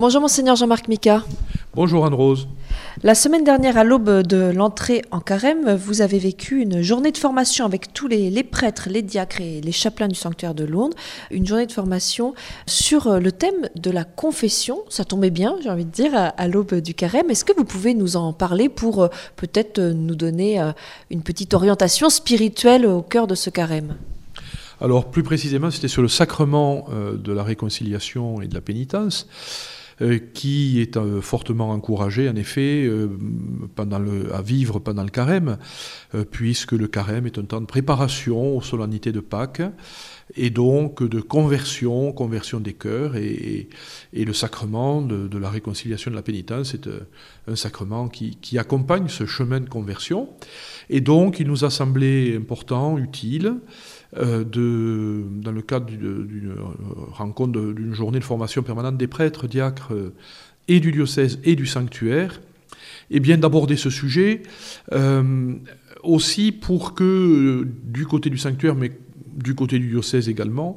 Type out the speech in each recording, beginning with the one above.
Bonjour monseigneur Jean-Marc Mika. Bonjour Anne-Rose. La semaine dernière, à l'aube de l'entrée en carême, vous avez vécu une journée de formation avec tous les, prêtres, les diacres et les chapelains du sanctuaire de Lourdes. Une journée de formation sur le thème de la confession. Ça tombait bien, j'ai envie de dire, à, l'aube du carême. Est-ce que vous pouvez nous en parler pour euh, peut-être nous donner euh, une petite orientation spirituelle au cœur de ce carême? Alors plus précisément, c'était sur le sacrement euh, de la réconciliation et de la pénitence. Euh, qui est euh, fortement encouragé, en effet, euh, à vivre pendant le carême, puisque le carême est un temps de préparation aux solennités de Pâques et donc de conversion, conversion des cœurs, et, le sacrement de, la réconciliation de la pénitence est un sacrement qui, accompagne ce chemin de conversion. Et donc il nous a semblé important, utile, de, dans le cadre d'une rencontre, d'une journée de formation permanente des prêtres, diacres euh, et du diocèse et du sanctuaire, eh bien d'aborder ce sujet euh, aussi pour que du côté du sanctuaire, mais du côté du diocèse également,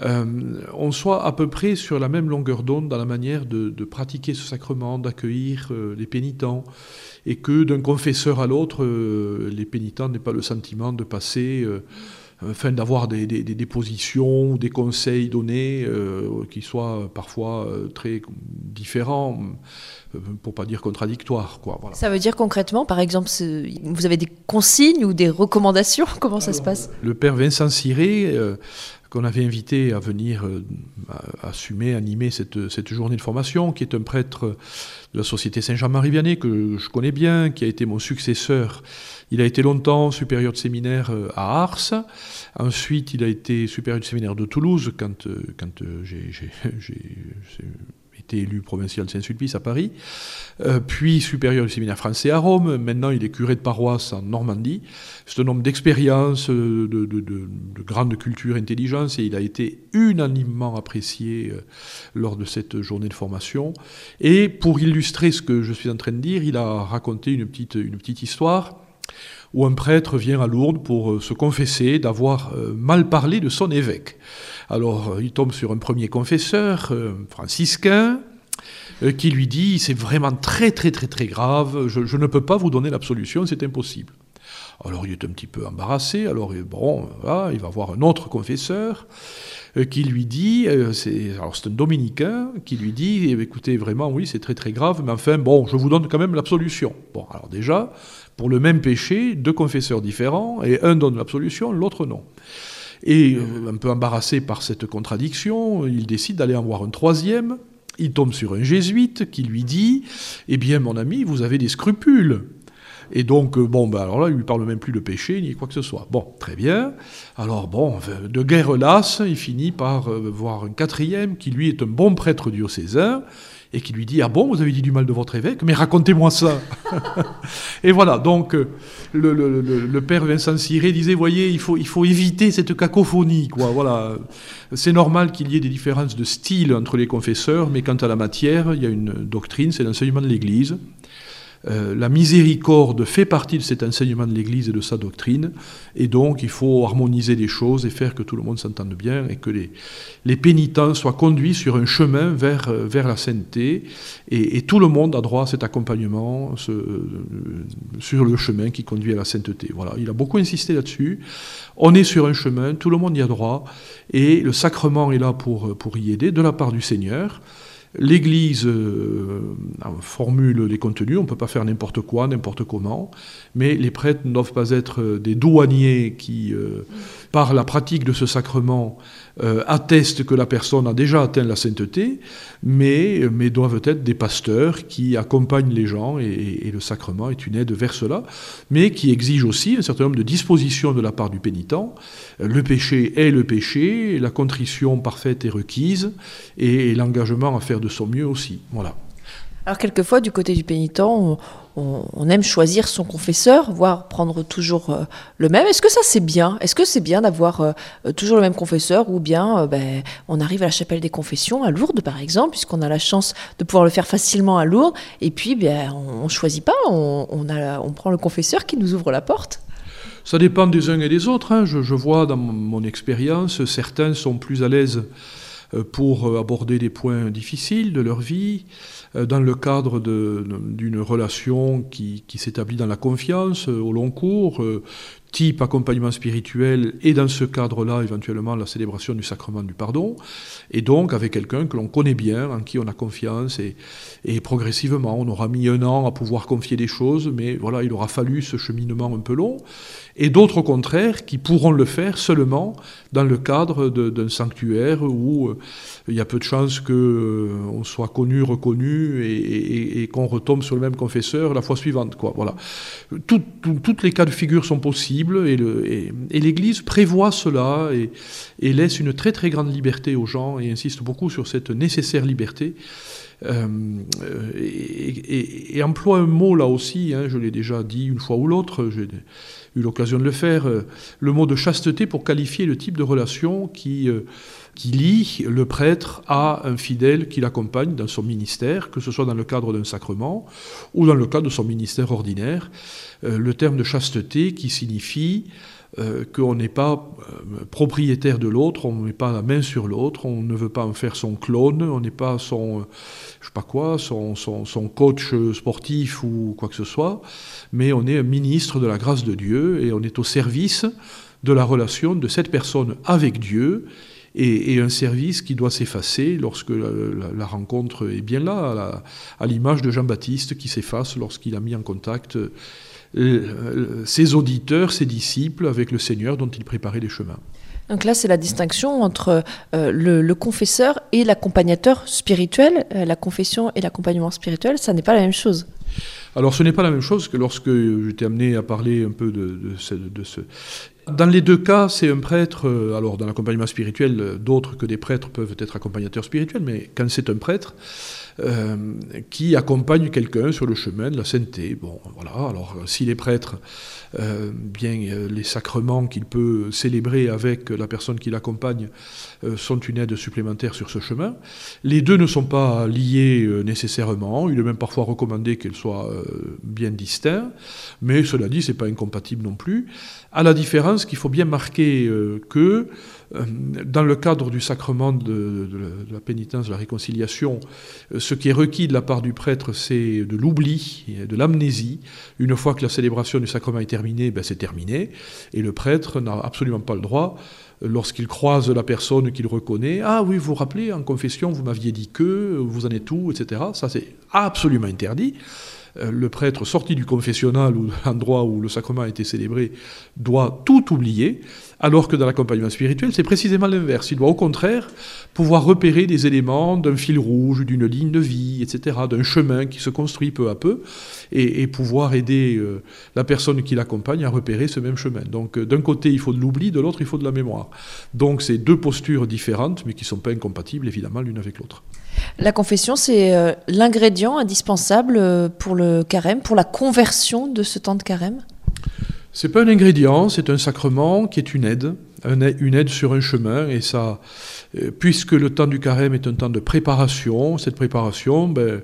on soit à peu près sur la même longueur d'onde dans la manière de, pratiquer ce sacrement, d'accueillir les pénitents, et que d'un confesseur à l'autre, les pénitents n'aient pas le sentiment de passer afin d'avoir des, des, des, positions, des conseils donnés euh, qui soient parfois euh, très différents, euh, pour pas dire contradictoires. Quoi, Ça veut dire concrètement, par exemple, vous avez des consignes ou des recommandations? Comment ça se passe? Le père Vincent Ciré qu'on avait invité à venir assumer, animer cette, cette, journée de formation, qui est un prêtre de la Société Saint-Jean-Marie Vianney, que je connais bien, qui a été mon successeur il a été longtemps supérieur de séminaire euh, à Ars. Ensuite, il a été supérieur de séminaire de Toulouse quand, euh, quand euh, j'ai élu provincial de Saint-Sulpice à Paris. puis supérieur du séminaire français à Rome. Maintenant, il est curé de paroisse en Normandie. C'est un homme d'expérience, de, de, grande culture, intelligence, et il a été unanimement apprécié lors de cette journée de formation. Et pour illustrer ce que je suis en train de dire, il a raconté une petite, une petite histoire où un prêtre vient à Lourdes pour euh, se confesser d'avoir euh, mal parlé de son évêque. Alors euh, il tombe sur un premier confesseur, franciscain, qui lui dit c'est vraiment très très très très grave, je, ne peux pas vous donner l'absolution, c'est impossible. Alors il est un petit peu embarrassé, alors bon, il va voir un autre confesseur qui lui dit, c'est, alors c'est un dominicain, qui lui dit, écoutez, vraiment, oui, c'est très très grave, mais enfin, bon, je vous donne quand même l'absolution. Bon, alors déjà, pour le même péché, deux confesseurs différents, et un donne l'absolution, l'autre non. Et euh, un peu embarrassé par cette contradiction, il décide d'aller en voir un troisième. Il tombe sur un jésuite qui lui dit Eh bien, mon ami, vous avez des scrupules. Et donc, euh, bon, ben alors là, il lui parle même plus de péché, ni quoi que ce soit. Bon, très bien. Alors, bon, de guerre lasse, il finit par euh, voir un quatrième qui, lui, est un bon prêtre diocésain et qui lui dit Ah bon, vous avez dit du mal de votre évêque, mais racontez-moi ça. et voilà, donc euh, le, père Vincent Ciré disait Voyez, il faut, il faut éviter cette cacophonie. Quoi. Voilà. C'est normal qu'il y ait des différences de style entre les confesseurs, mais quant à la matière, il y a une doctrine, c'est l'enseignement de l'Église. Euh, la miséricorde fait partie de cet enseignement de l'Église et de sa doctrine, et donc il faut harmoniser les choses et faire que tout le monde s'entende bien et que les, pénitents soient conduits sur un chemin vers, euh, la sainteté, et, tout le monde a droit à cet accompagnement euh, sur le chemin qui conduit à la sainteté. Voilà, il a beaucoup insisté là-dessus. On est sur un chemin, tout le monde y a droit, et le sacrement est là pour y aider de la part du Seigneur. L'Église euh, formule les contenus, on ne peut pas faire n'importe quoi, n'importe comment, mais les prêtres ne doivent pas être des douaniers qui, euh, par la pratique de ce sacrement, euh, attestent que la personne a déjà atteint la sainteté, mais, mais doivent être des pasteurs qui accompagnent les gens, et, le sacrement est une aide vers cela, mais qui exige aussi un certain nombre de dispositions de la part du pénitent. Le péché est le péché, la contrition parfaite est requise, et l'engagement à faire de son mieux aussi. Voilà. Alors quelquefois, du côté du pénitent, on, aime choisir son confesseur, voire prendre toujours euh, le même. Est-ce que ça c'est bien? Est-ce que c'est bien d'avoir euh, toujours le même confesseur ou bien euh, ben, on arrive à la chapelle des confessions à Lourdes par exemple, puisqu'on a la chance de pouvoir le faire facilement à Lourdes, et puis ben, on, ne choisit pas, on, a, on prend le confesseur qui nous ouvre la porte ça dépend des uns et des autres. Hein. Je, vois dans mon expérience, certains sont plus à l'aise pour aborder des points difficiles de leur vie, dans le cadre d'une relation qui, qui s'établit dans la confiance au long cours, type accompagnement spirituel et dans ce cadre-là éventuellement la célébration du sacrement du pardon, et donc avec quelqu'un que l'on connaît bien, en qui on a confiance, et, progressivement on aura mis un an à pouvoir confier des choses, mais voilà, il aura fallu ce cheminement un peu long, et d'autres au contraire qui pourront le faire seulement dans le cadre d'un sanctuaire où euh, il y a peu de chances qu'on euh, soit connu, reconnu, et, et, qu'on retombe sur le même confesseur la fois suivante. Quoi. Voilà. toutes les cas de figure sont possibles et l'Église prévoit cela et, laisse une très très grande liberté aux gens et insiste beaucoup sur cette nécessaire liberté. Euh, et, emploie un mot là aussi, hein, je l'ai déjà dit une fois ou l'autre, eu l'occasion de le faire, euh, le mot de chasteté pour qualifier le type de relation qui, euh, qui lie le prêtre à un fidèle qui l'accompagne dans son ministère, que ce soit dans le cadre d'un sacrement ou dans le cadre de son ministère ordinaire. Euh, le terme de chasteté qui signifie euh, qu'on n'est pas euh, propriétaire de l'autre, on ne met pas la main sur l'autre, on ne veut pas en faire son clone, on n'est pas son, je sais pas quoi, son, coach sportif ou quoi que ce soit, mais on est un ministre de la grâce de Dieu et on est au service de la relation de cette personne avec Dieu et, un service qui doit s'effacer lorsque la, rencontre est bien là, à l'image de Jean-Baptiste qui s'efface lorsqu'il a mis en contact euh, ses auditeurs, ses disciples avec le Seigneur dont il préparait les chemins. Donc là, c'est la distinction entre euh, le, confesseur et l'accompagnateur spirituel. Euh, la confession et l'accompagnement spirituel, ça n'est pas la même chose. Alors ce n'est pas la même chose que lorsque j'étais amené à parler un peu de, ce, de ce, Dans les deux cas, c'est un prêtre, alors dans l'accompagnement spirituel, d'autres que des prêtres peuvent être accompagnateurs spirituels, mais quand c'est un prêtre, euh, qui accompagne quelqu'un sur le chemin de la sainteté. Bon, voilà. Alors, si les prêtres, euh, bien euh, les sacrements qu'il peut célébrer avec la personne qui l'accompagne sont une aide supplémentaire sur ce chemin. Les deux ne sont pas liés nécessairement. Il est même parfois recommandé qu'ils soient bien distincts, mais cela dit, c'est pas incompatible non plus. À la différence qu'il faut bien marquer que dans le cadre du sacrement de, la pénitence, de la réconciliation, ce qui est requis de la part du prêtre, c'est de l'oubli, de l'amnésie. Une fois que la célébration du sacrement est terminée, ben c'est terminé. Et le prêtre n'a absolument pas le droit lorsqu'il croise la personne qu'il reconnaît, ah oui, vous vous rappelez, en confession, vous m'aviez dit que, vous en êtes où, etc. Ça, c'est absolument interdit. Le prêtre sorti du confessionnal ou de l'endroit où le sacrement a été célébré doit tout oublier alors que dans l'accompagnement spirituel, c'est précisément l'inverse. Il doit au contraire pouvoir repérer des éléments d'un fil rouge, d'une ligne de vie, etc., d'un chemin qui se construit peu à peu, et, pouvoir aider euh, la personne qui l'accompagne à repérer ce même chemin. Donc euh, d'un côté, il faut de l'oubli, de l'autre, il faut de la mémoire. Donc c'est deux postures différentes, mais qui ne sont pas incompatibles, évidemment, l'une avec l'autre. La confession, c'est euh, l'ingrédient indispensable pour le carême, pour la conversion de ce temps de carême c'est pas un ingrédient, c'est un sacrement qui est une aide, une aide sur un chemin. Et ça, euh, puisque le temps du carême est un temps de préparation, cette préparation, ben,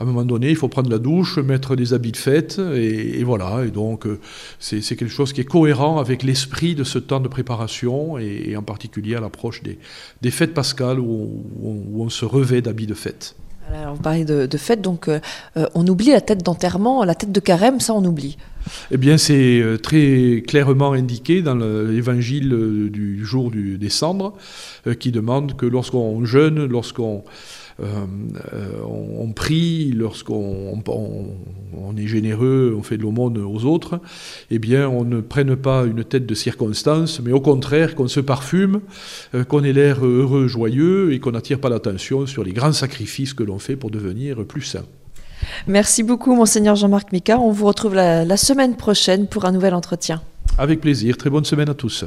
à un moment donné, il faut prendre la douche, mettre des habits de fête, et, voilà. Et donc, euh, c'est quelque chose qui est cohérent avec l'esprit de ce temps de préparation, et, en particulier à l'approche des, fêtes pascales où, on se revêt d'habits de fête. Alors, vous parlez de, fête, donc euh, on oublie la tête d'enterrement, la tête de carême, ça on oublie. Eh bien, c'est euh, très clairement indiqué dans l'évangile euh, du jour du, euh, qui demande que lorsqu'on jeûne, lorsqu'on on, prie, lorsqu'on on, est généreux, on fait de l'aumône aux autres, eh bien, on ne prenne pas une tête de circonstance, mais au contraire, qu'on se parfume, qu'on ait l'air heureux, joyeux, et qu'on n'attire pas l'attention sur les grands sacrifices que l'on fait pour devenir plus saint. Merci beaucoup, Monseigneur Jean-Marc Micard. On vous retrouve la, la semaine prochaine pour un nouvel entretien. Avec plaisir. Très bonne semaine à tous.